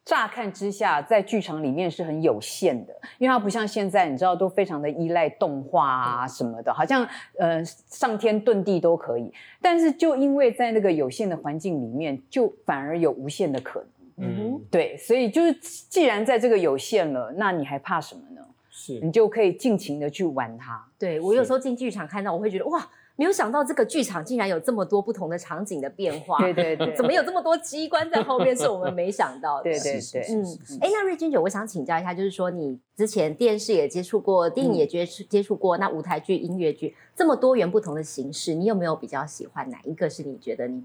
[SPEAKER 2] 乍看之下，在剧场里面是很有限的，因为它不像现在，你知道都非常的依赖动画啊什么的，好像呃上天遁地都可以。但是就因为在那个有限的环境里面，就反而有无限的可能。嗯，对，所以就是既然在这个有限了，那你还怕什么呢？
[SPEAKER 1] 是
[SPEAKER 2] 你就可以尽情的去玩它。
[SPEAKER 3] 对我有时候进剧场看到，我会觉得哇，没有想到这个剧场竟然有这么多不同的场景的变化，
[SPEAKER 2] 对对对，
[SPEAKER 3] 怎么有这么多机关在后面？是我们没想到的。
[SPEAKER 2] 对对对，
[SPEAKER 3] 嗯，哎，那瑞君姐，我想请教一下，就是说你之前电视也接触过，电影也接触接触过，那舞台剧、音乐剧这么多元不同的形式，你有没有比较喜欢哪一个？是你觉得你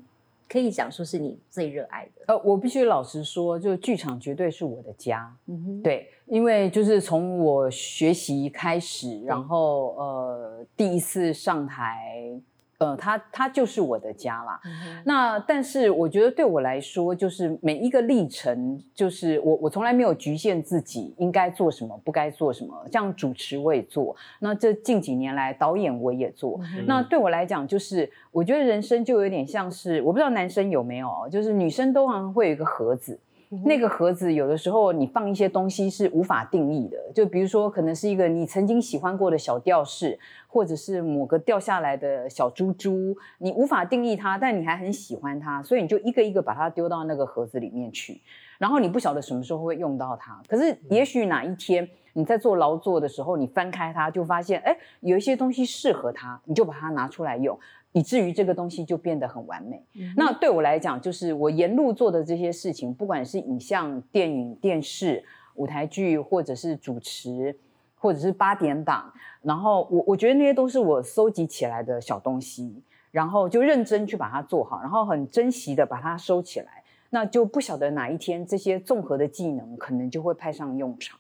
[SPEAKER 3] 可以讲说是你最热爱的？
[SPEAKER 2] 呃，我必须老实说，就剧场绝对是我的家。嗯哼，对，因为就是从我学习开始，然后呃，第一次上台。呃，他他就是我的家啦。那但是我觉得对我来说，就是每一个历程，就是我我从来没有局限自己应该做什么，不该做什么。像主持我也做，那这近几年来导演我也做。那对我来讲，就是我觉得人生就有点像是，我不知道男生有没有，就是女生都好像会有一个盒子。那个盒子有的时候你放一些东西是无法定义的，就比如说可能是一个你曾经喜欢过的小吊饰，或者是某个掉下来的小珠珠，你无法定义它，但你还很喜欢它，所以你就一个一个把它丢到那个盒子里面去，然后你不晓得什么时候会用到它，可是也许哪一天你在做劳作的时候，你翻开它就发现，哎，有一些东西适合它，你就把它拿出来用。以至于这个东西就变得很完美。那对我来讲，就是我沿路做的这些事情，不管是影像、电影、电视、舞台剧，或者是主持，或者是八点档，然后我我觉得那些都是我收集起来的小东西，然后就认真去把它做好，然后很珍惜的把它收起来。那就不晓得哪一天这些综合的技能可能就会派上用场。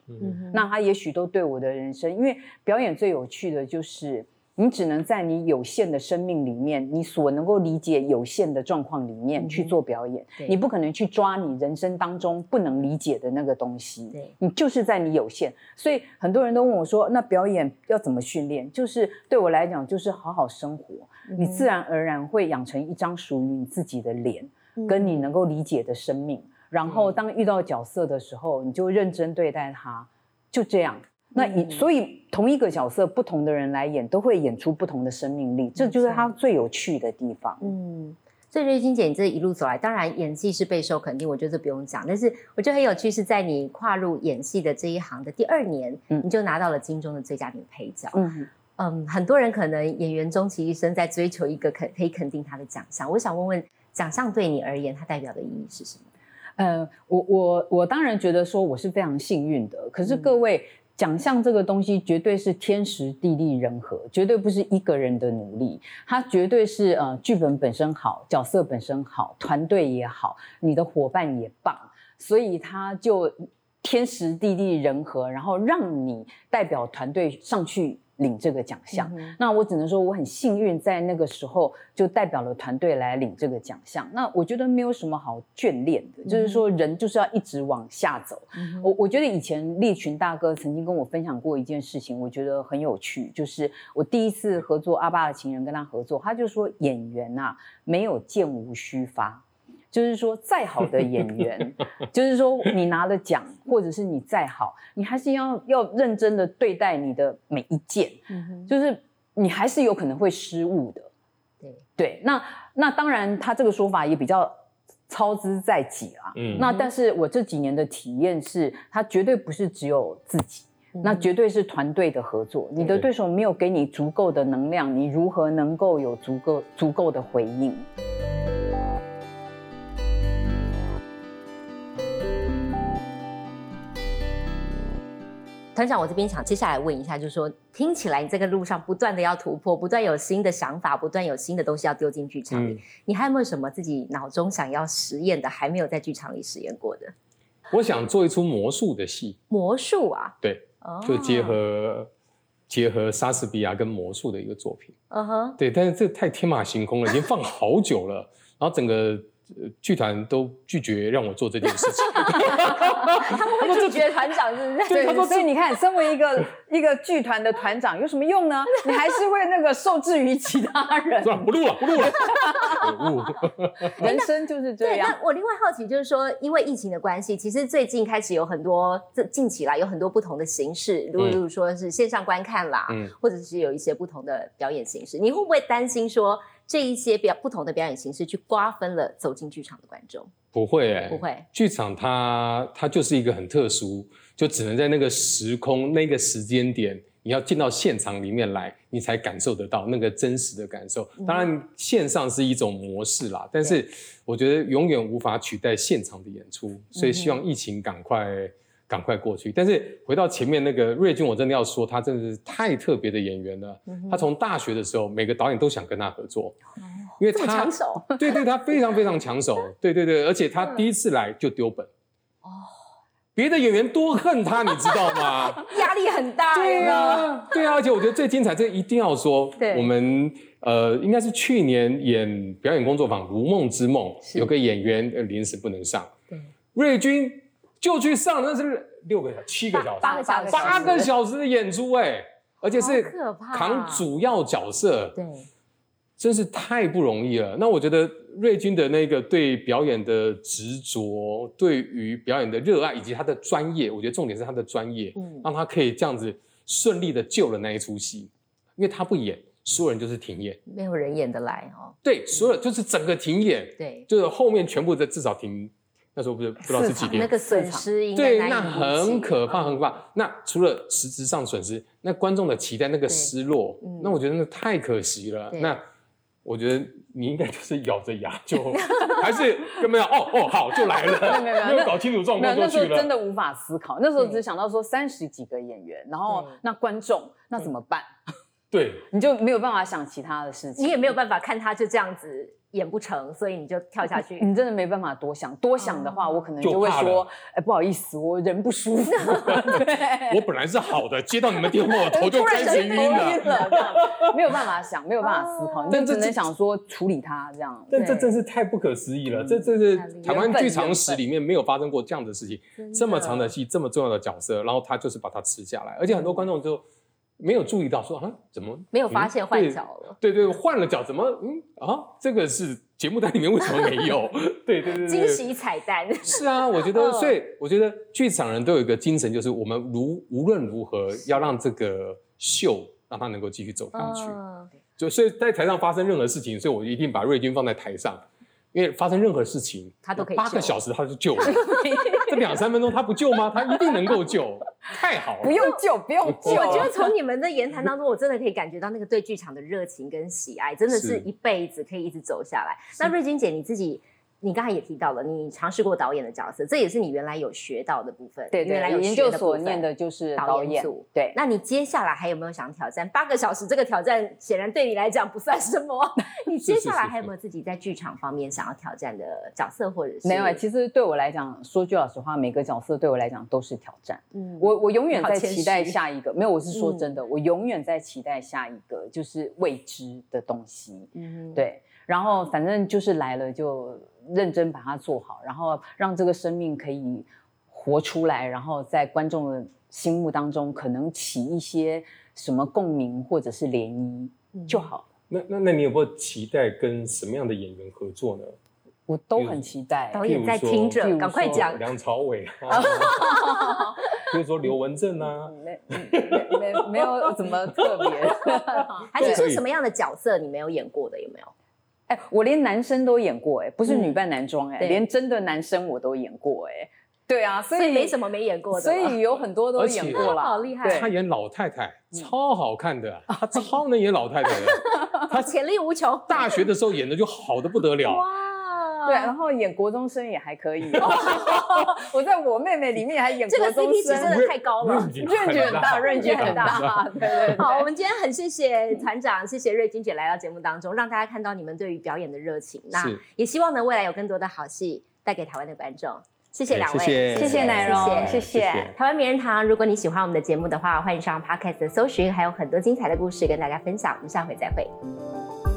[SPEAKER 2] 那它也许都对我的人生，因为表演最有趣的就是。你只能在你有限的生命里面，你所能够理解有限的状况里面去做表演。你不可能去抓你人生当中不能理解的那个东西。你就是在你有限，所以很多人都问我说：“那表演要怎么训练？”就是对我来讲，就是好好生活，你自然而然会养成一张属于你自己的脸，跟你能够理解的生命。然后当遇到角色的时候，你就认真对待他，就这样。那你所以同一个角色，不同的人来演，都会演出不同的生命力，这就是他最有趣的地方。嗯，
[SPEAKER 3] 所以瑞金姐，你这一路走来，当然演技是备受肯定，我觉得这不用讲。但是我觉得很有趣，是在你跨入演戏的这一行的第二年，你就拿到了金钟的最佳女配角。嗯嗯，很多人可能演员终其一生在追求一个肯可以肯定他的奖项。我想问问，奖项对你而言，它代表的意义是什么？
[SPEAKER 2] 呃，我我我当然觉得说我是非常幸运的，可是各位。奖项这个东西绝对是天时地利人和，绝对不是一个人的努力，它绝对是呃剧本本身好，角色本身好，团队也好，你的伙伴也棒，所以它就天时地利人和，然后让你代表团队上去。领这个奖项，那我只能说我很幸运，在那个时候就代表了团队来领这个奖项。那我觉得没有什么好眷恋的，就是说人就是要一直往下走。我我觉得以前立群大哥曾经跟我分享过一件事情，我觉得很有趣，就是我第一次合作《阿爸的情人》跟他合作，他就说演员呐没有箭无虚发。就是说，再好的演员，就是说你拿了奖，或者是你再好，你还是要要认真的对待你的每一件，就是你还是有可能会失误的。对对，那那当然，他这个说法也比较操之在己啦。嗯，那但是我这几年的体验是，他绝对不是只有自己，那绝对是团队的合作。你的对手没有给你足够的能量，你如何能够有足够足够的回应？
[SPEAKER 3] 团长，我这边想接下来问一下，就是说，听起来你这个路上不断的要突破，不断有新的想法，不断有新的东西要丢进剧场里，你还有没有什么自己脑中想要实验的，还没有在剧场里实验过的？
[SPEAKER 1] 我想做一出魔术的戏。
[SPEAKER 3] 魔术啊？
[SPEAKER 1] 对，就结合结合莎士比亚跟魔术的一个作品。嗯哼。对，但是这太天马行空了，已经放好久了，然后整个。剧团都拒绝让我做这件事情，
[SPEAKER 3] 他们会拒绝团长，是不是？
[SPEAKER 2] 对，所以你看，身为一个 一个剧团的团长有什么用呢？你还是会那个受制于其他人。
[SPEAKER 1] 算了，不录了，不录了。
[SPEAKER 2] 人生就是这样。
[SPEAKER 3] 那我另外好奇就是说，因为疫情的关系，其实最近开始有很多，这近期来有很多不同的形式，如如说是线上观看啦，嗯，或者是有一些不同的表演形式，你会不会担心说？这一些比较不同的表演形式，去瓜分了走进剧场的观众。
[SPEAKER 1] 不会，哎，
[SPEAKER 3] 不会。
[SPEAKER 1] 剧场它它就是一个很特殊，就只能在那个时空、那个时间点你要进到现场里面来，你才感受得到那个真实的感受。当然，线上是一种模式啦，但是我觉得永远无法取代现场的演出。所以希望疫情赶快赶快过去。但是回到前面那个瑞军，我真的要说，他真的是太特别的演员了。他从大学的时候，每个导演都想跟他合作，
[SPEAKER 3] 因为他抢手。
[SPEAKER 1] 对对，他非常非常抢手。对对对，而且他第一次来就丢本。别的演员多恨他，你知道吗？
[SPEAKER 3] 压力很大。
[SPEAKER 1] 对啊，对啊，而且我觉得最精彩，这一定要说。
[SPEAKER 3] 对，
[SPEAKER 1] 我们呃，应该是去年演表演工作坊《如梦之梦》，有个演员临时不能上，
[SPEAKER 3] 对，
[SPEAKER 1] 瑞军就去上，那是六个小时、七个小时、
[SPEAKER 3] 八个小时、
[SPEAKER 1] 八个小时的演出，哎，而且是扛主要角色，
[SPEAKER 3] 对。
[SPEAKER 1] 真是太不容易了。那我觉得瑞军的那个对表演的执着，对于表演的热爱，以及他的专业，我觉得重点是他的专业，嗯，让他可以这样子顺利的救了那一出戏。因为他不演，所有人就是停演，
[SPEAKER 3] 没有人演得来哦。
[SPEAKER 1] 对，所有就是整个停演，
[SPEAKER 3] 对，
[SPEAKER 1] 就是后面全部的至少停。那时候不是不知道是几天，
[SPEAKER 3] 那个损失
[SPEAKER 1] 对，那很可怕，很可怕。那除了实质上损失，那观众的期待那个失落，那我觉得那太可惜了。那我觉得你应该就是咬着牙就，还是根本要哦哦好就来了，
[SPEAKER 2] 没有没
[SPEAKER 1] 有 没有搞清楚状况就去了。
[SPEAKER 2] 真的无法思考，那时候只想到说三十几个演员，然后那观众那怎么办？
[SPEAKER 1] 对，
[SPEAKER 2] 你就没有办法想其他的事情，
[SPEAKER 3] 你也没有办法看他就这样子。演不成，所以你就跳下去。
[SPEAKER 2] 你真的没办法多想，多想的话，我可能就会说，哎，不好意思，我人不舒服。
[SPEAKER 1] 我本来是好的，接到你们电话，头就开始晕了。
[SPEAKER 2] 没有办法想，没有办法思考，你只能想说处理他这样。
[SPEAKER 1] 但这真是太不可思议了，这这是台湾剧场史里面没有发生过这样的事情。这么长的戏，这么重要的角色，然后他就是把它吃下来，而且很多观众就。没有注意到，说啊，怎么
[SPEAKER 3] 没有发现换脚了？
[SPEAKER 1] 对对，换了脚，怎么嗯啊？这个是节目单里面为什么没有？对对对，
[SPEAKER 3] 惊喜彩蛋
[SPEAKER 1] 是啊，我觉得，所以我觉得剧场人都有一个精神，就是我们如无论如何要让这个秀让它能够继续走上去。就所以在台上发生任何事情，所以我一定把瑞军放在台上。因为发生任何事情，
[SPEAKER 3] 他都可以
[SPEAKER 1] 八个小时，他就救了。这两三分钟他不救吗？他一定能够救，太好了。
[SPEAKER 2] 不用救，不用救。
[SPEAKER 3] 我觉得从你们的言谈当中，我真的可以感觉到那个对剧场的热情跟喜爱，真的是一辈子可以一直走下来。那瑞金姐你自己。你刚才也提到了，你尝试过导演的角色，这也是你原来有学到的部分。
[SPEAKER 2] 对，原来有研究所念的就是导演组。对，
[SPEAKER 3] 那你接下来还有没有想挑战八个小时？这个挑战显然对你来讲不算什么。你接下来还有没有自己在剧场方面想要挑战的角色，或者是？
[SPEAKER 2] 没有，其实对我来讲，说句老实话，每个角色对我来讲都是挑战。嗯，我我永远在期待下一个。没有，我是说真的，我永远在期待下一个就是未知的东西。嗯，对。然后反正就是来了就。认真把它做好，然后让这个生命可以活出来，然后在观众的心目当中可能起一些什么共鸣或者是涟漪就好。
[SPEAKER 1] 那那那你有没有期待跟什么样的演员合作呢？
[SPEAKER 2] 我都很期待。
[SPEAKER 3] 导演在听着，赶快讲。
[SPEAKER 1] 梁朝伟，比如说刘文正啊，
[SPEAKER 2] 没没没没有怎么特别，
[SPEAKER 3] 还是说什么样的角色你没有演过的有没有？
[SPEAKER 2] 哎，我连男生都演过，哎，不是女扮男装，哎，连真的男生我都演过，哎，对啊，
[SPEAKER 3] 所以没什么没演过的，
[SPEAKER 2] 所以有很多都演过了，
[SPEAKER 3] 好厉害。
[SPEAKER 1] 他演老太太超好看的，他超能演老太太的，
[SPEAKER 3] 他 潜力无穷。
[SPEAKER 1] 大学的时候演的就好的不得了。
[SPEAKER 2] 对，然后演国中生也还可以。我在我妹妹里面还演国中生，
[SPEAKER 3] 真的太高了，
[SPEAKER 2] 润距很大，润距很大。对对。
[SPEAKER 3] 好，我们今天很谢谢团长，谢谢瑞金姐来到节目当中，让大家看到你们对于表演的热情。那也希望呢，未来有更多的好戏带给台湾的观众。谢谢两位，
[SPEAKER 2] 谢谢奶蓉，谢谢
[SPEAKER 3] 台湾名人堂。如果你喜欢我们的节目的话，欢迎上 Podcast 搜寻，还有很多精彩的故事跟大家分享。我们下回再会。